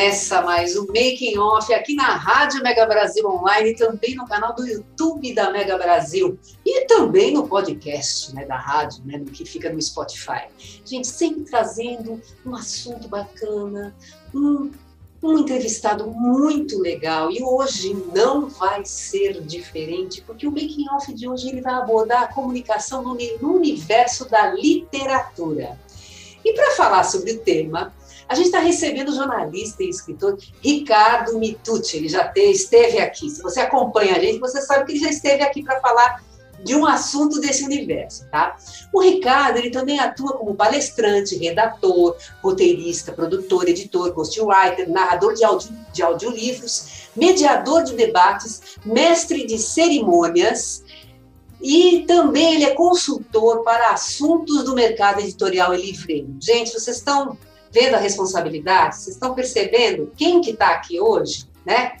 Começa mais o Making Off aqui na Rádio Mega Brasil Online também no canal do YouTube da Mega Brasil e também no podcast né, da rádio, né, que fica no Spotify. Gente, sempre trazendo um assunto bacana, um, um entrevistado muito legal e hoje não vai ser diferente porque o Making Off de hoje ele vai abordar a comunicação no universo da literatura. E para falar sobre o tema, a gente está recebendo o jornalista e escritor Ricardo Mitucci. Ele já esteve aqui. Se você acompanha a gente, você sabe que ele já esteve aqui para falar de um assunto desse universo, tá? O Ricardo, ele também atua como palestrante, redator, roteirista, produtor, editor, ghostwriter, narrador de, de audiolivros, mediador de debates, mestre de cerimônias, e também ele é consultor para assuntos do mercado editorial e livreiro. Gente, vocês estão vendo a responsabilidade? Vocês estão percebendo quem que está aqui hoje, né?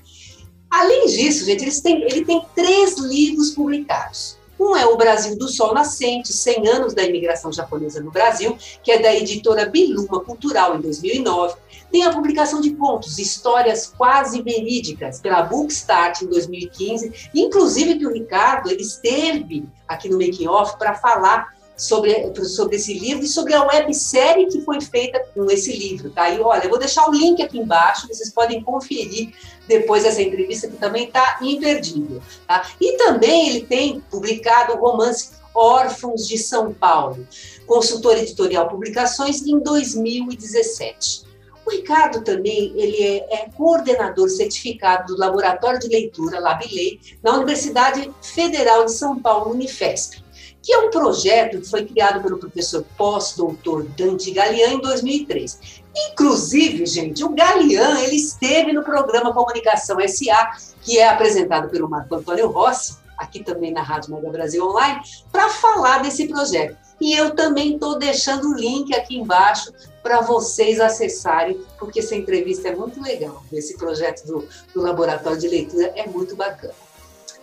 Além disso, gente, eles têm, ele tem três livros publicados. Um é O Brasil do Sol Nascente, 100 anos da imigração japonesa no Brasil, que é da editora Biluma Cultural, em 2009. Tem a publicação de contos, histórias quase verídicas, pela Bookstart, em 2015. Inclusive que o Ricardo ele esteve aqui no Making Off para falar sobre, sobre esse livro e sobre a websérie que foi feita com esse livro, tá? E olha, eu vou deixar o link aqui embaixo, vocês podem conferir depois dessa entrevista, que também está imperdível, tá? E também ele tem publicado o romance Órfãos de São Paulo, consultor editorial Publicações, em 2017. O Ricardo também ele é, é, coordenador certificado do Laboratório de Leitura, Labilei, na Universidade Federal de São Paulo, Unifesp que é um projeto que foi criado pelo professor pós-doutor Dante Galian em 2003. Inclusive, gente, o Galian ele esteve no programa Comunicação SA, que é apresentado pelo Marco Antônio Rossi, aqui também na Rádio Mega Brasil Online, para falar desse projeto. E eu também estou deixando o link aqui embaixo para vocês acessarem, porque essa entrevista é muito legal. Esse projeto do, do Laboratório de Leitura é muito bacana.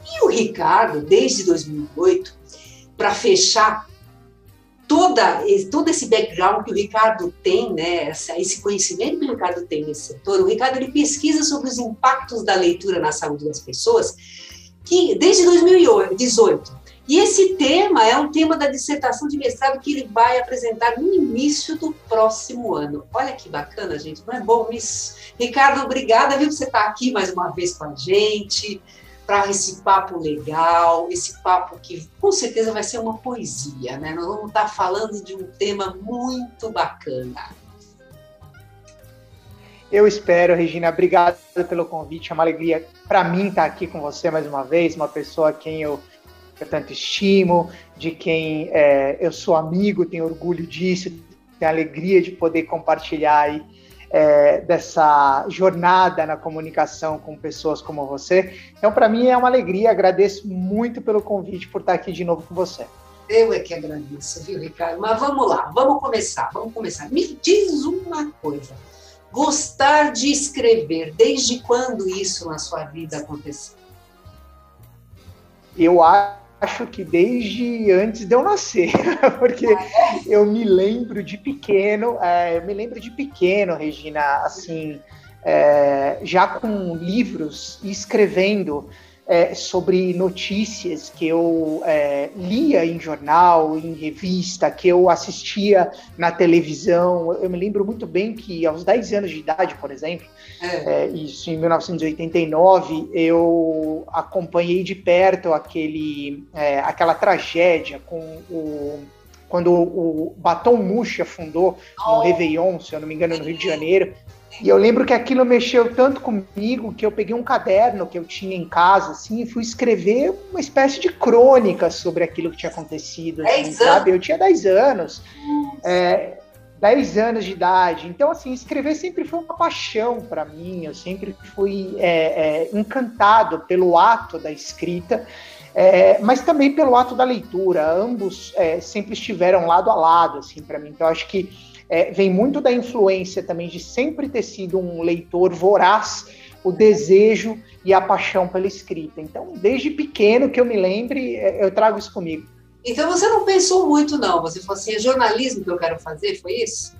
E o Ricardo, desde 2008, para fechar toda, todo esse background que o Ricardo tem, né, esse conhecimento que o Ricardo tem nesse setor, o Ricardo ele pesquisa sobre os impactos da leitura na saúde das pessoas que desde 2018. E esse tema é um tema da dissertação de mestrado que ele vai apresentar no início do próximo ano. Olha que bacana, gente, não é bom isso? Ricardo, obrigada, viu, por você estar aqui mais uma vez com a gente para esse papo legal, esse papo que com certeza vai ser uma poesia, né? Nós vamos estar falando de um tema muito bacana. Eu espero, Regina. Obrigado pelo convite. É uma alegria para mim estar aqui com você mais uma vez, uma pessoa a quem eu, eu tanto estimo, de quem é, eu sou amigo, tenho orgulho disso, tenho alegria de poder compartilhar aí é, dessa jornada na comunicação com pessoas como você. Então, para mim é uma alegria, agradeço muito pelo convite por estar aqui de novo com você. Eu é que agradeço, viu, Ricardo? Mas vamos lá, vamos começar, vamos começar. Me diz uma coisa. Gostar de escrever, desde quando isso na sua vida aconteceu? Eu acho acho que desde antes de eu nascer, porque eu me lembro de pequeno, é, eu me lembro de pequeno, Regina, assim, é, já com livros escrevendo é, sobre notícias que eu é, lia em jornal, em revista, que eu assistia na televisão. Eu me lembro muito bem que aos 10 anos de idade, por exemplo, é. é isso em 1989, eu acompanhei de perto aquele, é, aquela tragédia com o quando o Batom Mouche afundou no oh. Réveillon, se eu não me engano, no Rio de Janeiro. E eu lembro que aquilo mexeu tanto comigo que eu peguei um caderno que eu tinha em casa, assim, e fui escrever uma espécie de crônica sobre aquilo que tinha acontecido. Assim, sabe? Eu tinha 10 anos. É, 10 anos de idade. Então, assim, escrever sempre foi uma paixão para mim. Eu sempre fui é, é, encantado pelo ato da escrita, é, mas também pelo ato da leitura. Ambos é, sempre estiveram lado a lado, assim, para mim. Então, acho que é, vem muito da influência também de sempre ter sido um leitor voraz, o desejo e a paixão pela escrita. Então, desde pequeno que eu me lembre, é, eu trago isso comigo. Então você não pensou muito, não. Você falou assim, é jornalismo que eu quero fazer, foi isso?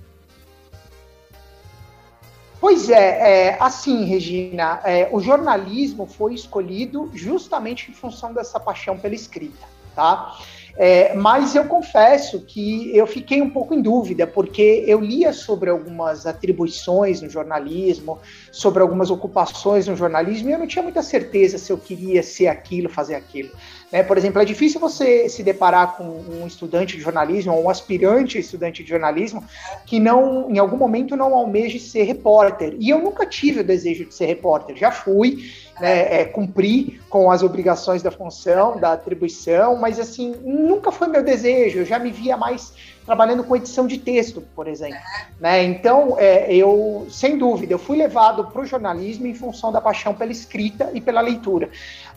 Pois é, é assim, Regina, é, o jornalismo foi escolhido justamente em função dessa paixão pela escrita, tá? É, mas eu confesso que eu fiquei um pouco em dúvida, porque eu lia sobre algumas atribuições no jornalismo, sobre algumas ocupações no jornalismo, e eu não tinha muita certeza se eu queria ser aquilo, fazer aquilo. Né? Por exemplo, é difícil você se deparar com um estudante de jornalismo ou um aspirante estudante de jornalismo que não, em algum momento, não almeje ser repórter. E eu nunca tive o desejo de ser repórter. Já fui, né, é, cumpri com as obrigações da função, da atribuição, mas assim, nunca foi meu desejo. Eu já me via mais trabalhando com edição de texto, por exemplo. Né? Então, é, eu, sem dúvida, eu fui levado para o jornalismo em função da paixão pela escrita e pela leitura.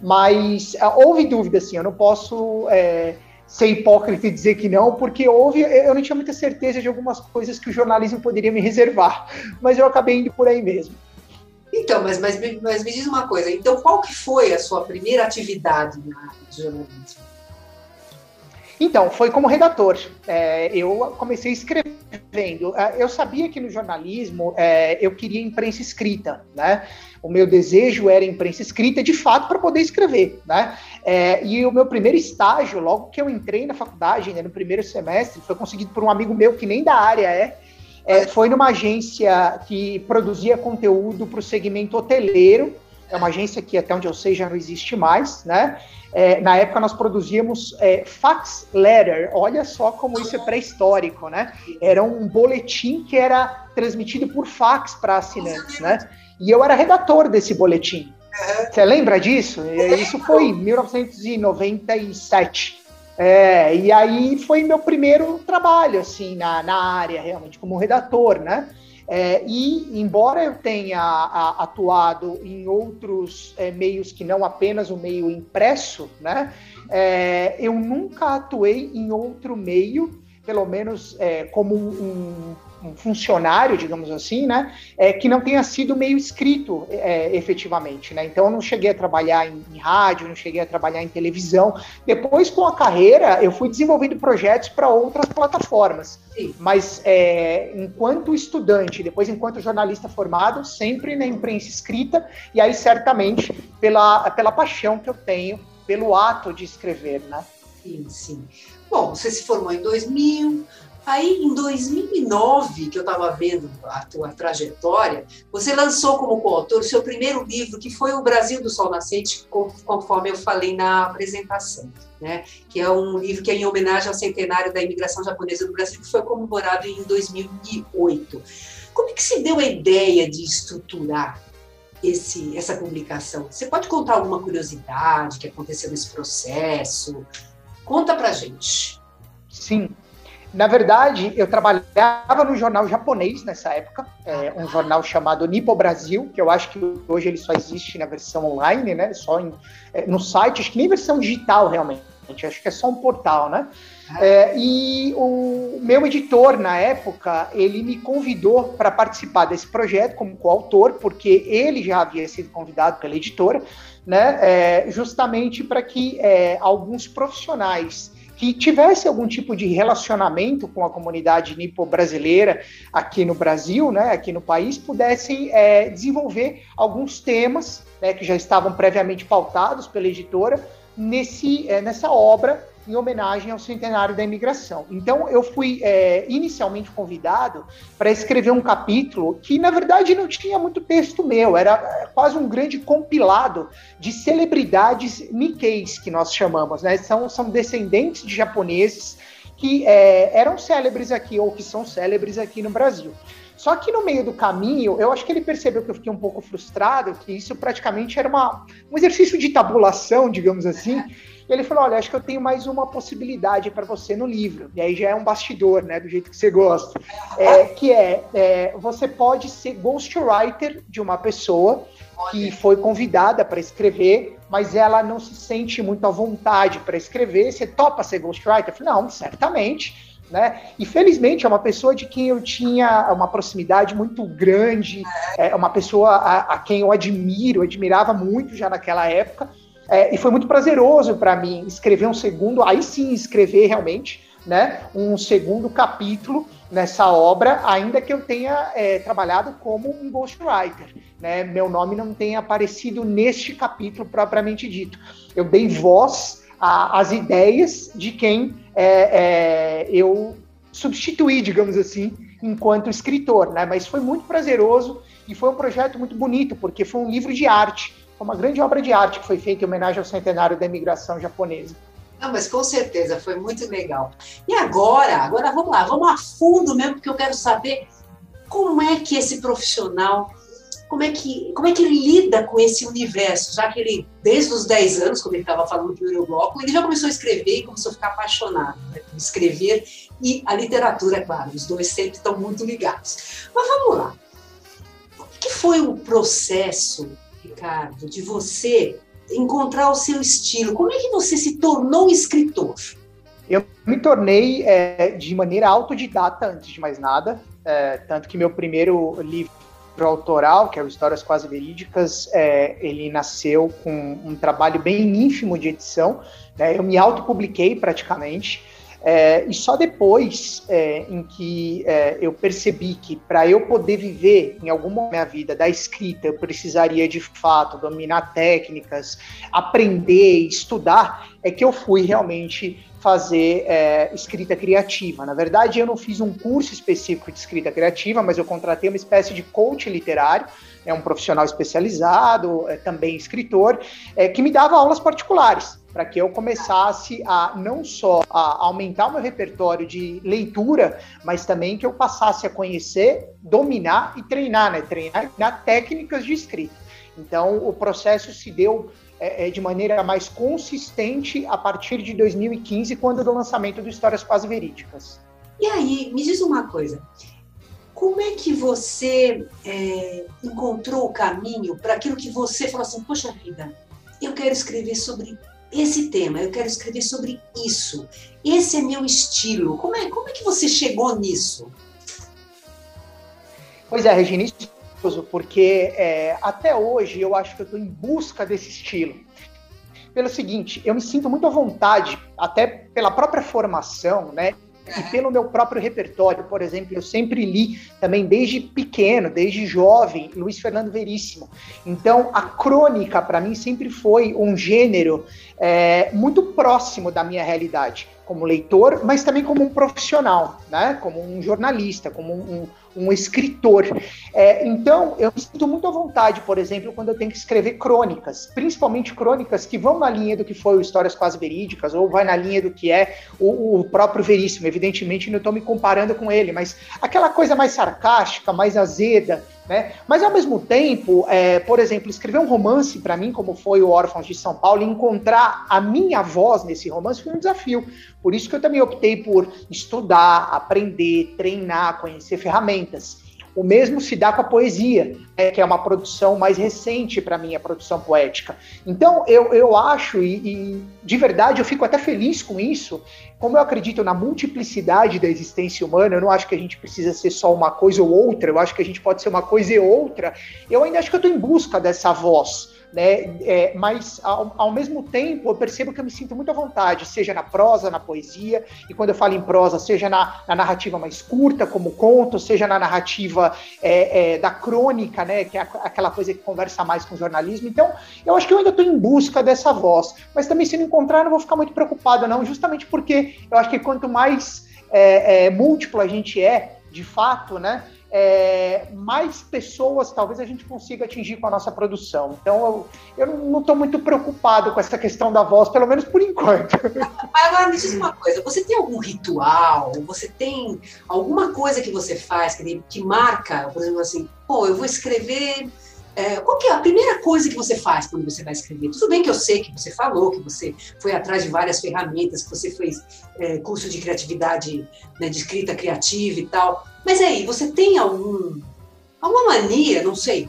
Mas ah, houve dúvida, assim, eu não posso é, ser hipócrita e dizer que não, porque houve, eu não tinha muita certeza de algumas coisas que o jornalismo poderia me reservar, mas eu acabei indo por aí mesmo. Então, mas, mas, mas me diz uma coisa, então qual que foi a sua primeira atividade na de jornalismo? Então, foi como redator. É, eu comecei escrevendo. É, eu sabia que no jornalismo é, eu queria imprensa escrita, né? O meu desejo era imprensa escrita, de fato, para poder escrever, né? É, e o meu primeiro estágio, logo que eu entrei na faculdade, né, no primeiro semestre, foi conseguido por um amigo meu que nem da área é, é foi numa agência que produzia conteúdo para o segmento hoteleiro. É uma agência que, até onde eu sei, já não existe mais, né? É, na época nós produzíamos é, fax letter, olha só como isso é pré-histórico, né? Era um boletim que era transmitido por fax para assinantes, né? E eu era redator desse boletim. Você lembra disso? Isso foi em 1997. É, e aí foi meu primeiro trabalho, assim, na, na área, realmente, como redator, né? É, e, embora eu tenha a, atuado em outros é, meios que não apenas o meio impresso, né, é, eu nunca atuei em outro meio, pelo menos é, como um, um funcionário, digamos assim, né, é, que não tenha sido meio escrito é, efetivamente, né? Então eu não cheguei a trabalhar em, em, rádio, não cheguei a trabalhar em televisão. Depois, com a carreira, eu fui desenvolvendo projetos para outras plataformas. Sim. Mas é, enquanto estudante, depois enquanto jornalista formado, sempre na imprensa escrita, e aí certamente pela, pela paixão que eu tenho pelo ato de escrever, né? Sim, sim. Bom, você se formou em 2000, Aí, em 2009, que eu estava vendo a tua trajetória, você lançou como coautor o seu primeiro livro, que foi O Brasil do Sol Nascente, conforme eu falei na apresentação, né? que é um livro que é em homenagem ao centenário da imigração japonesa no Brasil, que foi comemorado em 2008. Como é que se deu a ideia de estruturar esse, essa publicação? Você pode contar alguma curiosidade que aconteceu nesse processo? Conta pra gente. Sim, na verdade, eu trabalhava no jornal japonês nessa época, é, um jornal chamado Nipo Brasil, que eu acho que hoje ele só existe na versão online, né? Só em, é, no site, acho que nem versão digital realmente, acho que é só um portal, né? É, e o meu editor na época, ele me convidou para participar desse projeto como coautor, porque ele já havia sido convidado pela editora, né? É, justamente para que é, alguns profissionais que tivesse algum tipo de relacionamento com a comunidade nipo-brasileira aqui no Brasil, né, aqui no país, pudessem é, desenvolver alguns temas né, que já estavam previamente pautados pela editora nesse, é, nessa obra em homenagem ao centenário da imigração. Então, eu fui é, inicialmente convidado para escrever um capítulo que, na verdade, não tinha muito texto meu, era é, quase um grande compilado de celebridades Nikkeis, que nós chamamos, né? São, são descendentes de japoneses que é, eram célebres aqui, ou que são célebres aqui no Brasil. Só que no meio do caminho, eu acho que ele percebeu que eu fiquei um pouco frustrado, que isso praticamente era uma, um exercício de tabulação, digamos assim. E ele falou: Olha, acho que eu tenho mais uma possibilidade para você no livro. E aí já é um bastidor, né? Do jeito que você gosta. É, que é, é, você pode ser ghostwriter de uma pessoa que foi convidada para escrever, mas ela não se sente muito à vontade para escrever. Você topa ser ghostwriter? Eu falei, não, certamente né? E felizmente é uma pessoa de quem eu tinha uma proximidade muito grande, é uma pessoa a, a quem eu admiro, admirava muito já naquela época, é, e foi muito prazeroso para mim escrever um segundo, aí sim escrever realmente, né? Um segundo capítulo nessa obra, ainda que eu tenha é, trabalhado como um ghostwriter, né? Meu nome não tenha aparecido neste capítulo propriamente dito. Eu dei voz às ideias de quem é, é, eu substituí, digamos assim, enquanto escritor, né? Mas foi muito prazeroso e foi um projeto muito bonito, porque foi um livro de arte, uma grande obra de arte que foi feita em homenagem ao centenário da imigração japonesa. Não, mas com certeza foi muito legal. E agora, agora vamos lá, vamos a fundo mesmo, porque eu quero saber como é que esse profissional como é que, como é que ele lida com esse universo, já que ele, desde os 10 anos, como ele estava falando no primeiro bloco, ele já começou a escrever e começou a ficar apaixonado né, por escrever e a literatura, é claro, os dois sempre estão muito ligados. Mas vamos lá. O que foi o processo, Ricardo, de você encontrar o seu estilo? Como é que você se tornou escritor? Eu me tornei é, de maneira autodidata, antes de mais nada, é, tanto que meu primeiro livro autoral, que é o Histórias Quase Verídicas, é, ele nasceu com um trabalho bem ínfimo de edição. Né? Eu me autopubliquei praticamente. É, e só depois é, em que é, eu percebi que para eu poder viver em algum momento da minha vida da escrita, eu precisaria de fato dominar técnicas, aprender, estudar, é que eu fui realmente fazer é, escrita criativa. Na verdade, eu não fiz um curso específico de escrita criativa, mas eu contratei uma espécie de coach literário, é um profissional especializado, é, também escritor, é, que me dava aulas particulares para que eu começasse a não só a aumentar o meu repertório de leitura, mas também que eu passasse a conhecer, dominar e treinar, né? Treinar, técnicas de escrita. Então, o processo se deu é, é, de maneira mais consistente a partir de 2015, quando do lançamento do Histórias Quase Verídicas. E aí, me diz uma coisa. Como é que você é, encontrou o caminho para aquilo que você falou assim, poxa vida, eu quero escrever sobre esse tema, eu quero escrever sobre isso. Esse é meu estilo. Como é, como é que você chegou nisso? Pois é, Regina, isso porque é, até hoje eu acho que eu estou em busca desse estilo. Pelo seguinte, eu me sinto muito à vontade, até pela própria formação, né? E pelo meu próprio repertório, por exemplo, eu sempre li também desde pequeno, desde jovem, Luiz Fernando Veríssimo. Então, a crônica para mim sempre foi um gênero é, muito próximo da minha realidade, como leitor, mas também como um profissional, né? Como um jornalista, como um, um escritor. É, então, eu me sinto muito à vontade, por exemplo, quando eu tenho que escrever crônicas, principalmente crônicas que vão na linha do que foi o Histórias Quase Verídicas, ou vai na linha do que é o, o próprio Veríssimo. Evidentemente, não estou me comparando com ele, mas aquela coisa mais sarcástica, mais azeda, né? Mas ao mesmo tempo, é, por exemplo, escrever um romance para mim, como foi o Órfãos de São Paulo, e encontrar a minha voz nesse romance foi um desafio. Por isso que eu também optei por estudar, aprender, treinar, conhecer ferramentas. O mesmo se dá com a poesia, né, que é uma produção mais recente para mim, a produção poética. Então, eu, eu acho, e, e, de verdade eu fico até feliz com isso, como eu acredito na multiplicidade da existência humana, eu não acho que a gente precisa ser só uma coisa ou outra, eu acho que a gente pode ser uma coisa e outra. Eu ainda acho que eu estou em busca dessa voz né? É, mas ao, ao, mesmo tempo eu percebo que eu me sinto muito à vontade, seja na prosa, na poesia, e quando eu falo em prosa, seja na, na narrativa mais curta, como conto, seja na narrativa é, é, da crônica, né? Que é aquela coisa que conversa mais com o jornalismo. Então, eu acho que eu ainda estou em busca dessa voz, mas também se não encontrar, não vou ficar muito preocupado, não, justamente porque eu acho que quanto mais é, é, múltiplo a gente é, de fato, né? É, mais pessoas talvez a gente consiga atingir com a nossa produção. Então eu, eu não estou muito preocupado com essa questão da voz, pelo menos por enquanto. Mas agora me diz uma coisa: você tem algum ritual? Você tem alguma coisa que você faz que, que marca, por exemplo, assim, pô, eu vou escrever é, qual que é a primeira coisa que você faz quando você vai escrever? Tudo bem que eu sei que você falou, que você foi atrás de várias ferramentas, que você fez é, curso de criatividade, né, de escrita criativa e tal. Mas aí, você tem algum, alguma mania, não sei?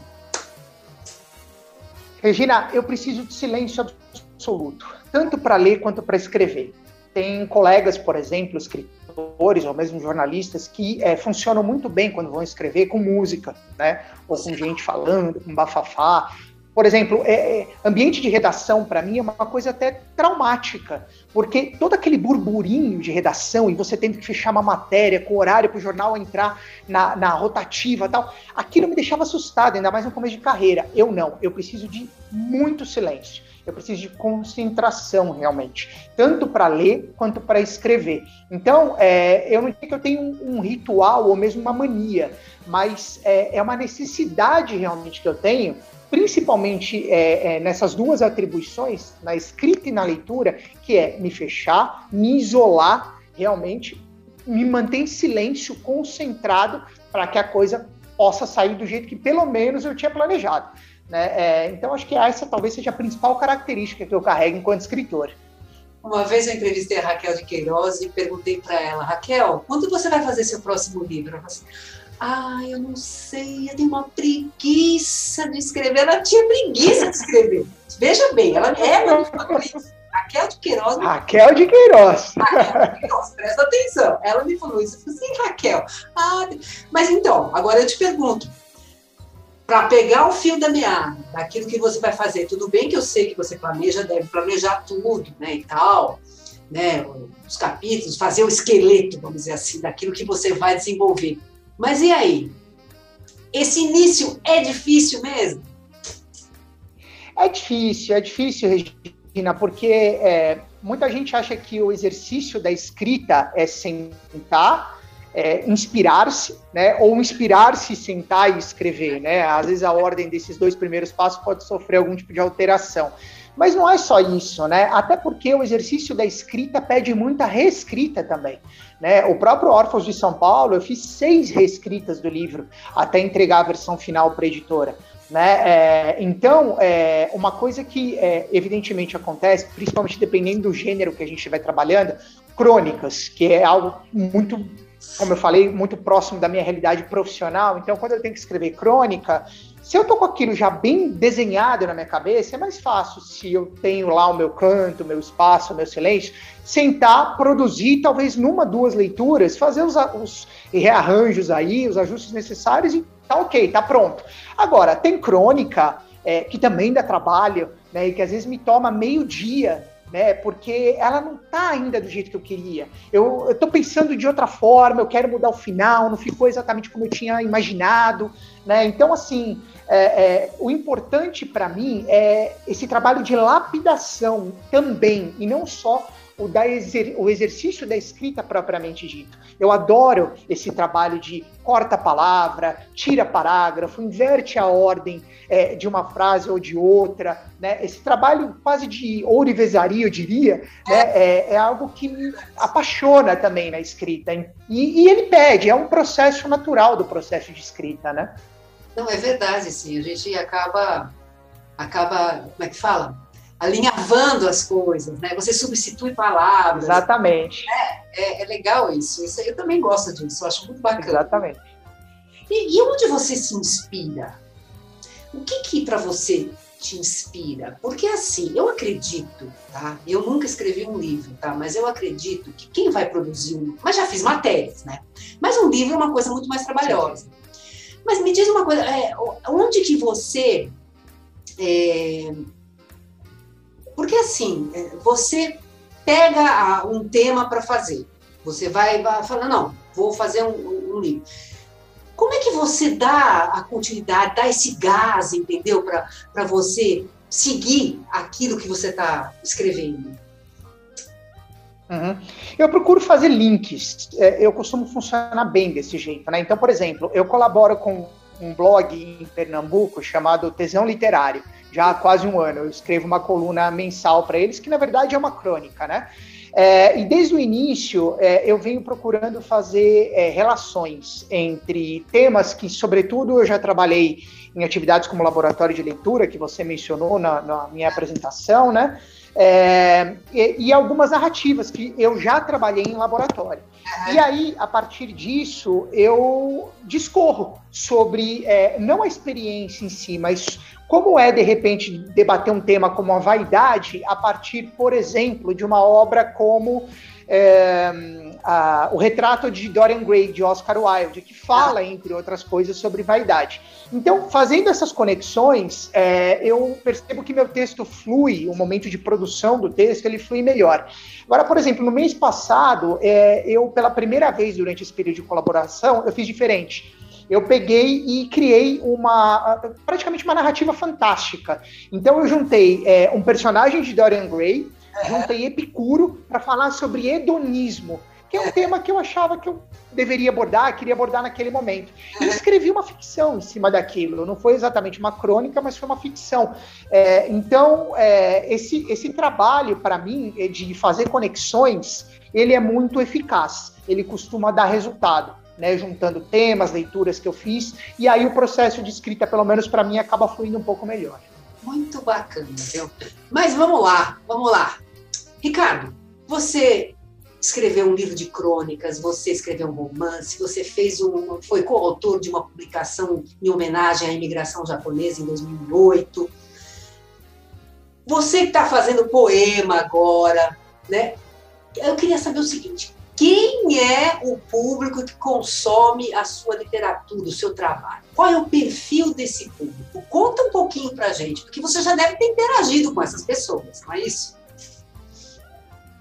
Regina, eu preciso de silêncio absoluto, tanto para ler quanto para escrever. Tem colegas, por exemplo, escritores escritores ou mesmo jornalistas que é, funcionam muito bem quando vão escrever com música, né? Ou com gente falando, com bafafá. Por exemplo, é, é ambiente de redação, para mim, é uma coisa até traumática, porque todo aquele burburinho de redação e você tendo que fechar uma matéria com horário para o jornal entrar na, na rotativa tal, aquilo me deixava assustado, ainda mais no começo de carreira. Eu não, eu preciso de muito silêncio eu preciso de concentração realmente, tanto para ler quanto para escrever. Então, é, eu não digo que eu tenho um, um, ritual ou mesmo uma mania, mas é, é uma necessidade realmente que eu tenho, principalmente é, é, nessas duas atribuições, na escrita e na leitura, que é me fechar, me isolar realmente, me manter em silêncio, concentrado, para que a coisa possa sair do jeito que pelo menos eu tinha planejado. Né? É, então, acho que essa talvez seja a principal característica que eu carrego enquanto escritor. Uma vez eu entrevistei a Raquel de Queiroz e perguntei para ela, Raquel, quando você vai fazer seu próximo livro? Ela falou assim, ah, eu não sei, eu tenho uma preguiça de escrever. Ela tinha preguiça de escrever. Veja bem, ela, falou isso. Raquel de Queiroz. Raquel de Queiroz. Raquel de Queiroz, presta atenção. Ela me falou isso. Eu falei assim, Raquel. Ah, mas então, agora eu te pergunto, para pegar o fio da meada daquilo que você vai fazer. Tudo bem que eu sei que você planeja, deve planejar tudo, né, e tal, né, os capítulos, fazer o esqueleto, vamos dizer assim, daquilo que você vai desenvolver. Mas e aí? Esse início é difícil mesmo? É difícil, é difícil, Regina, porque é, muita gente acha que o exercício da escrita é sentar é, inspirar-se, né, ou inspirar-se, sentar e escrever, né? Às vezes a ordem desses dois primeiros passos pode sofrer algum tipo de alteração. Mas não é só isso, né? Até porque o exercício da escrita pede muita reescrita também. Né? O próprio Órfãos de São Paulo, eu fiz seis reescritas do livro até entregar a versão final para a editora. Né? É, então, é, uma coisa que é, evidentemente acontece, principalmente dependendo do gênero que a gente estiver trabalhando, crônicas, que é algo muito como eu falei, muito próximo da minha realidade profissional. Então, quando eu tenho que escrever crônica, se eu tô com aquilo já bem desenhado na minha cabeça, é mais fácil se eu tenho lá o meu canto, o meu espaço, o meu silêncio, sentar, produzir, talvez numa, duas leituras, fazer os, os rearranjos aí, os ajustes necessários e tá ok, tá pronto. Agora, tem crônica é, que também dá trabalho, né, e que às vezes me toma meio dia né? Porque ela não está ainda do jeito que eu queria. Eu estou pensando de outra forma, eu quero mudar o final, não ficou exatamente como eu tinha imaginado, né? Então, assim, é, é, o importante para mim é esse trabalho de lapidação também, e não só o, da exer o exercício da escrita propriamente dito. Eu adoro esse trabalho de corta palavra, tira parágrafo, inverte a ordem é, de uma frase ou de outra. Né? Esse trabalho quase de ourivesaria, eu diria, né? é, é algo que me apaixona também na escrita. E, e ele pede, é um processo natural do processo de escrita, né? Não, é verdade, sim. A gente acaba, acaba, como é que fala? Alinhavando as coisas, né? Você substitui palavras. Exatamente. É, é, é legal isso. isso. Eu também gosto disso, eu acho muito bacana. Exatamente. E, e onde você se inspira? O que que para você te inspira? Porque assim, eu acredito, tá? Eu nunca escrevi um livro, tá? Mas eu acredito que quem vai produzir um, mas já fiz matérias, né? Mas um livro é uma coisa muito mais trabalhosa. Mas me diz uma coisa, é, onde que você é, porque assim, é, você pega um tema para fazer, você vai, vai falar, não, vou fazer um, um, livro. Como é que você dá a continuidade, dá esse gás, entendeu? Para você seguir aquilo que você está escrevendo? Uhum. Eu procuro fazer links. É, eu costumo funcionar bem desse jeito, né? Então, por exemplo, eu colaboro com um blog em Pernambuco chamado Tesão Literário. Já há quase um ano eu escrevo uma coluna mensal para eles, que na verdade é uma crônica, né? É, e desde o início é, eu venho procurando fazer é, relações entre temas que, sobretudo, eu já trabalhei em atividades como laboratório de leitura, que você mencionou na, na minha apresentação, né? É, e, e, algumas narrativas que eu já trabalhei em laboratório. E aí, a partir disso, eu discorro sobre é, não a experiência em si, mas como é, de repente, debater um tema como a vaidade a partir, por exemplo, de uma obra como é, a, o retrato de Dorian Gray, de Oscar Wilde, que fala, entre outras coisas, sobre vaidade. Então, fazendo essas conexões, é, eu percebo que meu texto flui, o momento de produção do texto, ele flui melhor. Agora, por exemplo, no mês passado, é, eu, pela primeira vez durante esse período de colaboração, eu fiz diferente eu peguei e criei uma praticamente uma narrativa fantástica. Então eu juntei é, um personagem de Dorian Gray, juntei Epicuro para falar sobre hedonismo, que é um tema que eu achava que eu deveria abordar, queria abordar naquele momento. E escrevi uma ficção em cima daquilo. Não foi exatamente uma crônica, mas foi uma ficção. É, então, é, esse, esse trabalho, para mim, é de fazer conexões, ele é muito eficaz. Ele costuma dar resultado né, juntando temas, leituras que eu fiz, e aí o processo de escrita, pelo menos para mim, acaba fluindo um pouco melhor. Muito bacana, viu? Mas vamos lá, vamos lá. Ricardo, você escreveu um livro de crônicas, você escreveu um romance, você fez um, foi coautor de uma publicação em homenagem à imigração japonesa em 2008. Você que está fazendo poema agora, né? Eu queria saber o seguinte: quem é o público que consome a sua literatura, o seu trabalho? Qual é o perfil desse público? Conta um pouquinho para gente, porque você já deve ter interagido com essas pessoas, não é isso?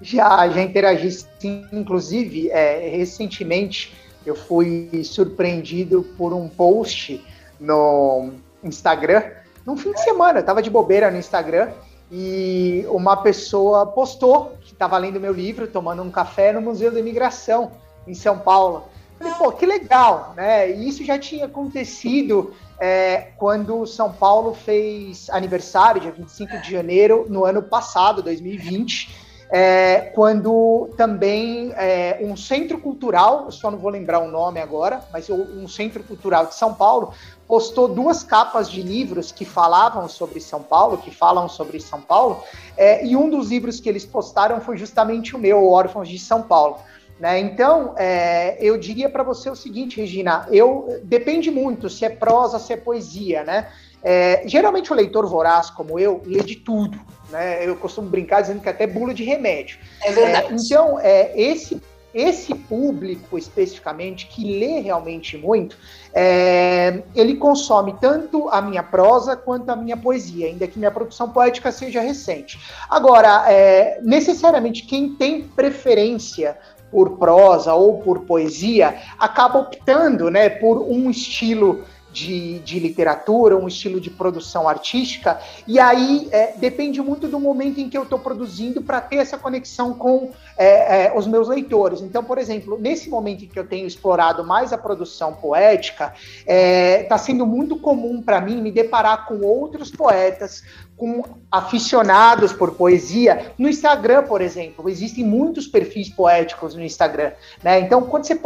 Já, já interagi sim. Inclusive, é, recentemente eu fui surpreendido por um post no Instagram, num fim de semana, eu estava de bobeira no Instagram, e uma pessoa postou que estava lendo meu livro, tomando um café no Museu da Imigração, em São Paulo. Falei, pô, que legal, né? E isso já tinha acontecido é, quando São Paulo fez aniversário, dia 25 de janeiro, no ano passado, 2020 é, quando também é, um centro cultural, só não vou lembrar o nome agora, mas um centro cultural de São Paulo postou duas capas de livros que falavam sobre São Paulo, que falam sobre São Paulo, é, e um dos livros que eles postaram foi justamente o meu, Órfãos de São Paulo. Né? Então, é, eu diria para você o seguinte, Regina, eu depende muito se é prosa, se é poesia, né? É, geralmente o leitor voraz, como eu, lê de tudo. Né? Eu costumo brincar dizendo que até bula de remédio. É verdade. É, então, é, esse, esse público especificamente, que lê realmente muito, é, ele consome tanto a minha prosa quanto a minha poesia, ainda que minha produção poética seja recente. Agora, é, necessariamente quem tem preferência por prosa ou por poesia acaba optando né, por um estilo de, de literatura, um estilo de produção artística, e aí é, depende muito do momento em que eu estou produzindo para ter essa conexão com é, é, os meus leitores. Então, por exemplo, nesse momento em que eu tenho explorado mais a produção poética, está é, sendo muito comum para mim me deparar com outros poetas, com aficionados por poesia. No Instagram, por exemplo, existem muitos perfis poéticos no Instagram. Né? Então, quando você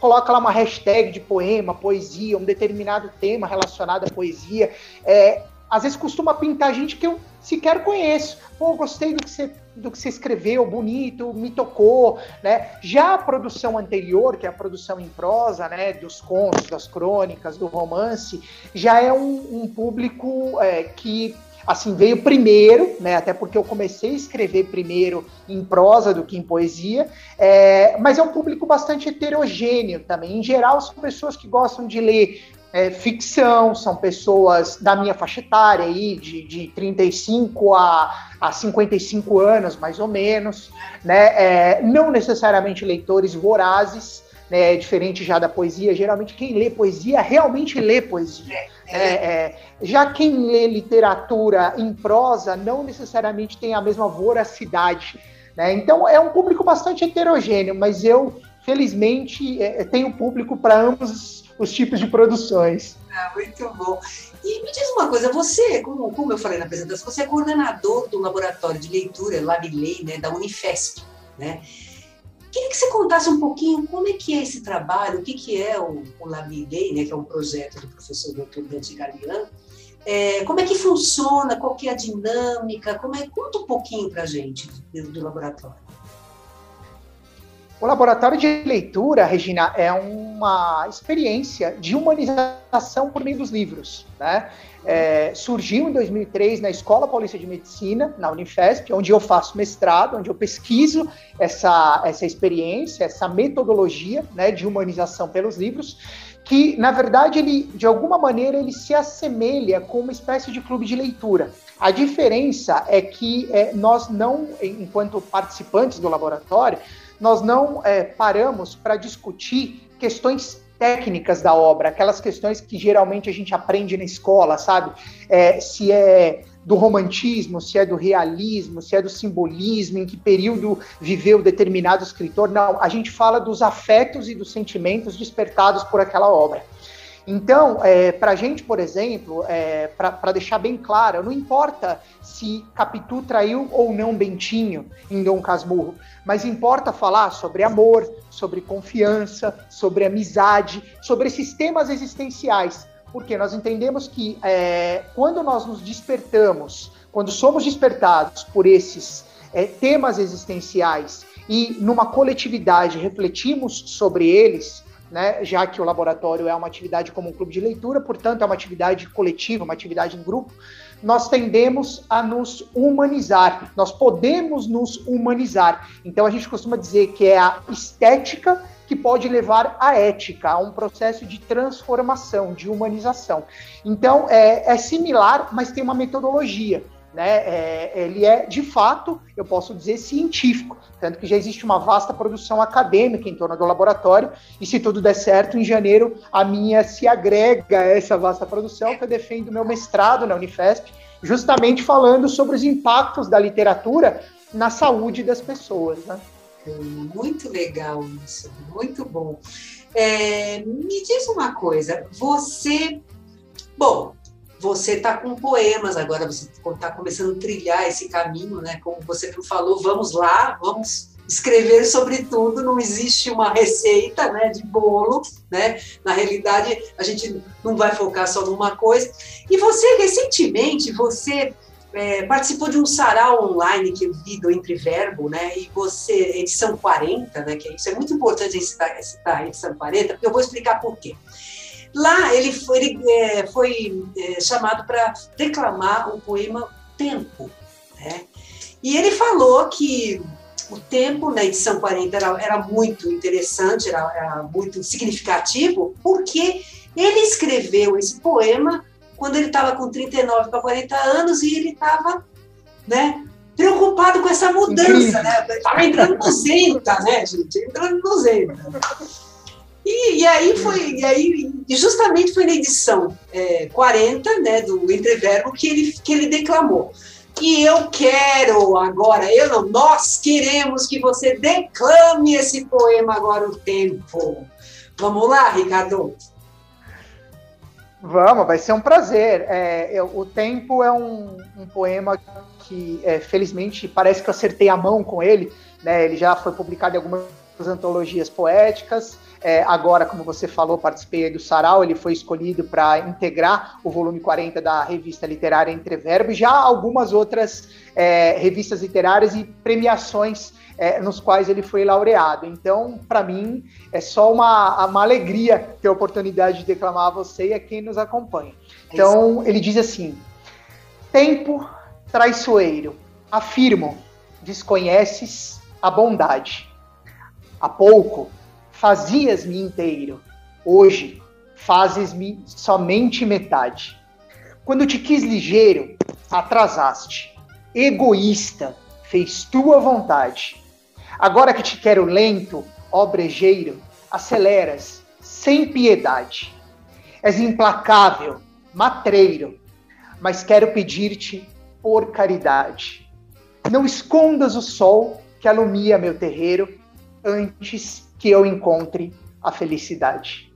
coloca lá uma hashtag de poema, poesia, um determinado tema relacionado à poesia, é, às vezes costuma pintar gente que eu sequer conheço. Pô, gostei do que você do que você escreveu, bonito, me tocou, né? Já a produção anterior, que é a produção em prosa, né, dos contos, das crônicas, do romance, já é um, um público é, que assim, veio primeiro, né, até porque eu comecei a escrever primeiro em prosa do que em poesia, é, mas é um público bastante heterogêneo também. Em geral, são pessoas que gostam de ler é, ficção, são pessoas da minha faixa etária, aí, de, de 35 a, a 55 anos, mais ou menos, né, é, não necessariamente leitores vorazes, né, diferente já da poesia, geralmente quem lê poesia realmente lê poesia. É, é, já quem lê literatura em prosa não necessariamente tem a mesma voracidade Né? Então é um público bastante heterogêneo, mas eu, felizmente, é, tenho público para ambos os tipos de produções. Ah, muito bom. E me diz uma coisa, você, como, como eu falei na apresentação, você é coordenador do laboratório de leitura LabLei, né, da Unifesp, né? Queria que você contasse um pouquinho como é que é esse trabalho, o que, que é o, o LabLei, né, que é um projeto do professor Dr. Dante Galian, é, como é que funciona, qual que é a dinâmica, como é, conta um pouquinho para a gente do, do laboratório. O laboratório de leitura, Regina, é uma experiência de humanização por meio dos livros. Né? É, surgiu em 2003 na Escola Paulista de Medicina, na Unifesp, onde eu faço mestrado, onde eu pesquiso essa, essa experiência, essa metodologia né, de humanização pelos livros, que, na verdade, ele, de alguma maneira, ele se assemelha com uma espécie de clube de leitura. A diferença é que é, nós não, enquanto participantes do laboratório, nós não é, paramos para discutir questões técnicas da obra, aquelas questões que geralmente a gente aprende na escola, sabe? É, se é do romantismo, se é do realismo, se é do simbolismo, em que período viveu determinado escritor. Não, a gente fala dos afetos e dos sentimentos despertados por aquela obra. Então, é, para a gente, por exemplo, é, para deixar bem claro, não importa se Capitu traiu ou não Bentinho em Dom Casmurro, mas importa falar sobre amor, sobre confiança, sobre amizade, sobre esses temas existenciais, porque nós entendemos que é, quando nós nos despertamos, quando somos despertados por esses é, temas existenciais e numa coletividade refletimos sobre eles, né, já que o laboratório é uma atividade como um clube de leitura, portanto, é uma atividade coletiva, uma atividade em grupo, nós tendemos a nos humanizar, nós podemos nos humanizar. Então, a gente costuma dizer que é a estética que pode levar à ética, a um processo de transformação, de humanização. Então, é, é similar, mas tem uma metodologia né, é, ele é, de fato, eu posso dizer, científico, tanto que já existe uma vasta produção acadêmica em torno do laboratório, e se tudo der certo, em janeiro a minha se agrega a essa vasta produção, que eu defendo meu mestrado na Unifesp, justamente falando sobre os impactos da literatura na saúde das pessoas. Né? Muito legal isso, muito bom. É, me diz uma coisa, você. Bom, você está com poemas agora, você está começando a trilhar esse caminho, né? Como você falou, vamos lá, vamos escrever sobre tudo, não existe uma receita né, de bolo, né? Na realidade, a gente não vai focar só numa coisa. E você, recentemente, você é, participou de um sarau online que eu vi do Entre Verbo, né? E você, edição 40, né? Que isso é muito importante citar, citar a edição 40, porque eu vou explicar por quê. Lá ele foi, ele, é, foi é, chamado para declamar o poema Tempo. Né? E ele falou que o tempo na edição 40 era, era muito interessante, era, era muito significativo, porque ele escreveu esse poema quando ele estava com 39 para 40 anos e ele estava né, preocupado com essa mudança. Né? Estava entrando no Zenta, né, gente? Entrando no Zenta. E, e, aí foi, e aí justamente foi na edição é, 40 né, do Entreverbo que ele, que ele declamou. E eu quero agora, eu não, nós queremos que você declame esse poema agora o tempo. Vamos lá, Ricardo? Vamos, vai ser um prazer. É, eu, o Tempo é um, um poema que, é, felizmente, parece que eu acertei a mão com ele. Né? Ele já foi publicado em algumas antologias poéticas. É, agora, como você falou, participei do Sarau, ele foi escolhido para integrar o volume 40 da revista literária Entreverbo, e já algumas outras é, revistas literárias e premiações é, nos quais ele foi laureado. Então, para mim, é só uma, uma alegria ter a oportunidade de declamar a você e a quem nos acompanha. Então, ele diz assim: Tempo traiçoeiro, afirmo, desconheces a bondade. Há pouco fazias-me inteiro, hoje fazes-me somente metade. Quando te quis ligeiro, atrasaste. Egoísta, fez tua vontade. Agora que te quero lento, ó brejeiro, aceleras, sem piedade. És implacável, matreiro, mas quero pedir-te por caridade. Não escondas o sol que alumia meu terreiro antes que eu encontre a felicidade.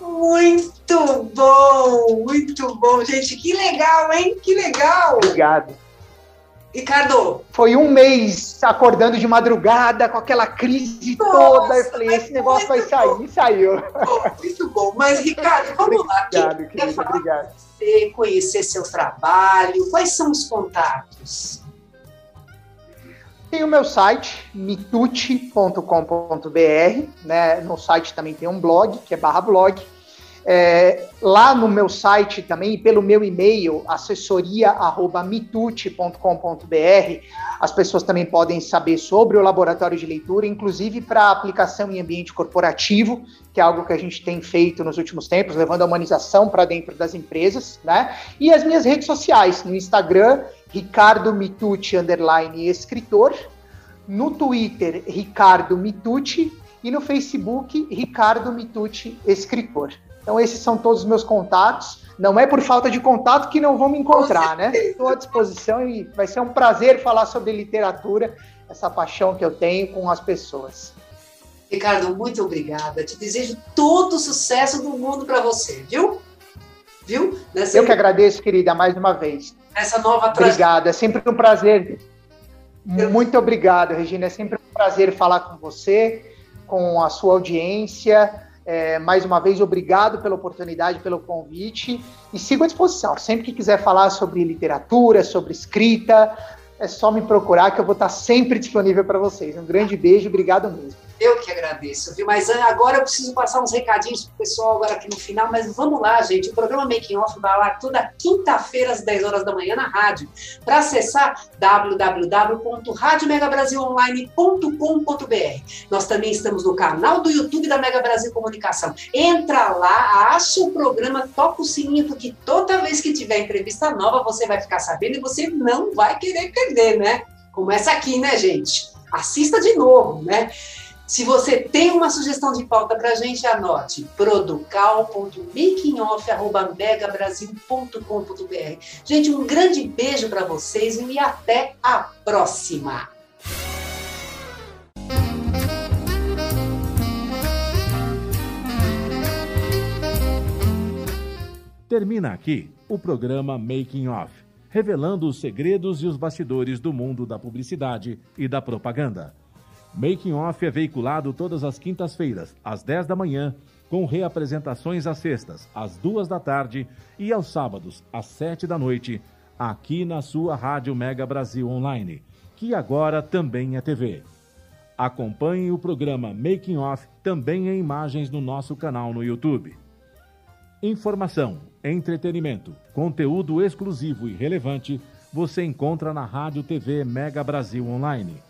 Muito bom, muito bom, gente. Que legal, hein? Que legal. Obrigado. Ricardo. Foi um mês acordando de madrugada com aquela crise Nossa, toda. Eu falei, esse negócio vai sair. E saiu. Muito bom. Mas, Ricardo, vamos lá. Obrigado, querido, obrigado. Você, conhecer seu trabalho, quais são os contatos? Tem o meu site, mitute.com.br, né? No site também tem um blog, que é barra blog. É, lá no meu site também, pelo meu e-mail, assessoria.mitute.com.br, as pessoas também podem saber sobre o laboratório de leitura, inclusive para aplicação em ambiente corporativo, que é algo que a gente tem feito nos últimos tempos, levando a humanização para dentro das empresas, né? E as minhas redes sociais, no Instagram, Ricardo Mitucci, underline escritor, no Twitter, Ricardo Mitucci, e no Facebook, Ricardo Mitucci, escritor. Então, esses são todos os meus contatos. Não é por falta de contato que não vão me encontrar, né? Estou à disposição e vai ser um prazer falar sobre literatura, essa paixão que eu tenho com as pessoas. Ricardo, muito obrigada. Te desejo todo o sucesso do mundo para você, viu? Nessa... Eu que agradeço, querida, mais uma vez. Essa nova Obrigado, é sempre um prazer. Eu... Muito obrigado, Regina. É sempre um prazer falar com você, com a sua audiência. É, mais uma vez, obrigado pela oportunidade, pelo convite e sigo à disposição. Sempre que quiser falar sobre literatura, sobre escrita, é só me procurar que eu vou estar sempre disponível para vocês. Um grande beijo, obrigado mesmo. Eu que agradeço, viu? Mas agora eu preciso passar uns recadinhos pro pessoal agora aqui no final, mas vamos lá, gente. O programa Making Off vai lá toda quinta-feira às 10 horas da manhã na rádio. Para acessar www.radiomegabrasilonline.com.br. Nós também estamos no canal do YouTube da Mega Brasil Comunicação. Entra lá, acha o programa, toca o sininho, porque toda vez que tiver entrevista nova, você vai ficar sabendo e você não vai querer perder, né? Como essa aqui, né, gente? Assista de novo, né? Se você tem uma sugestão de pauta para a gente, anote producal.makingoff.megabrasil.com.br. Gente, um grande beijo para vocês e até a próxima! Termina aqui o programa Making Off, revelando os segredos e os bastidores do mundo da publicidade e da propaganda. Making Off é veiculado todas as quintas-feiras, às 10 da manhã, com reapresentações às sextas, às 2 da tarde e aos sábados, às 7 da noite, aqui na sua Rádio Mega Brasil Online, que agora também é TV. Acompanhe o programa Making Off também em imagens no nosso canal no YouTube. Informação, entretenimento, conteúdo exclusivo e relevante você encontra na Rádio TV Mega Brasil Online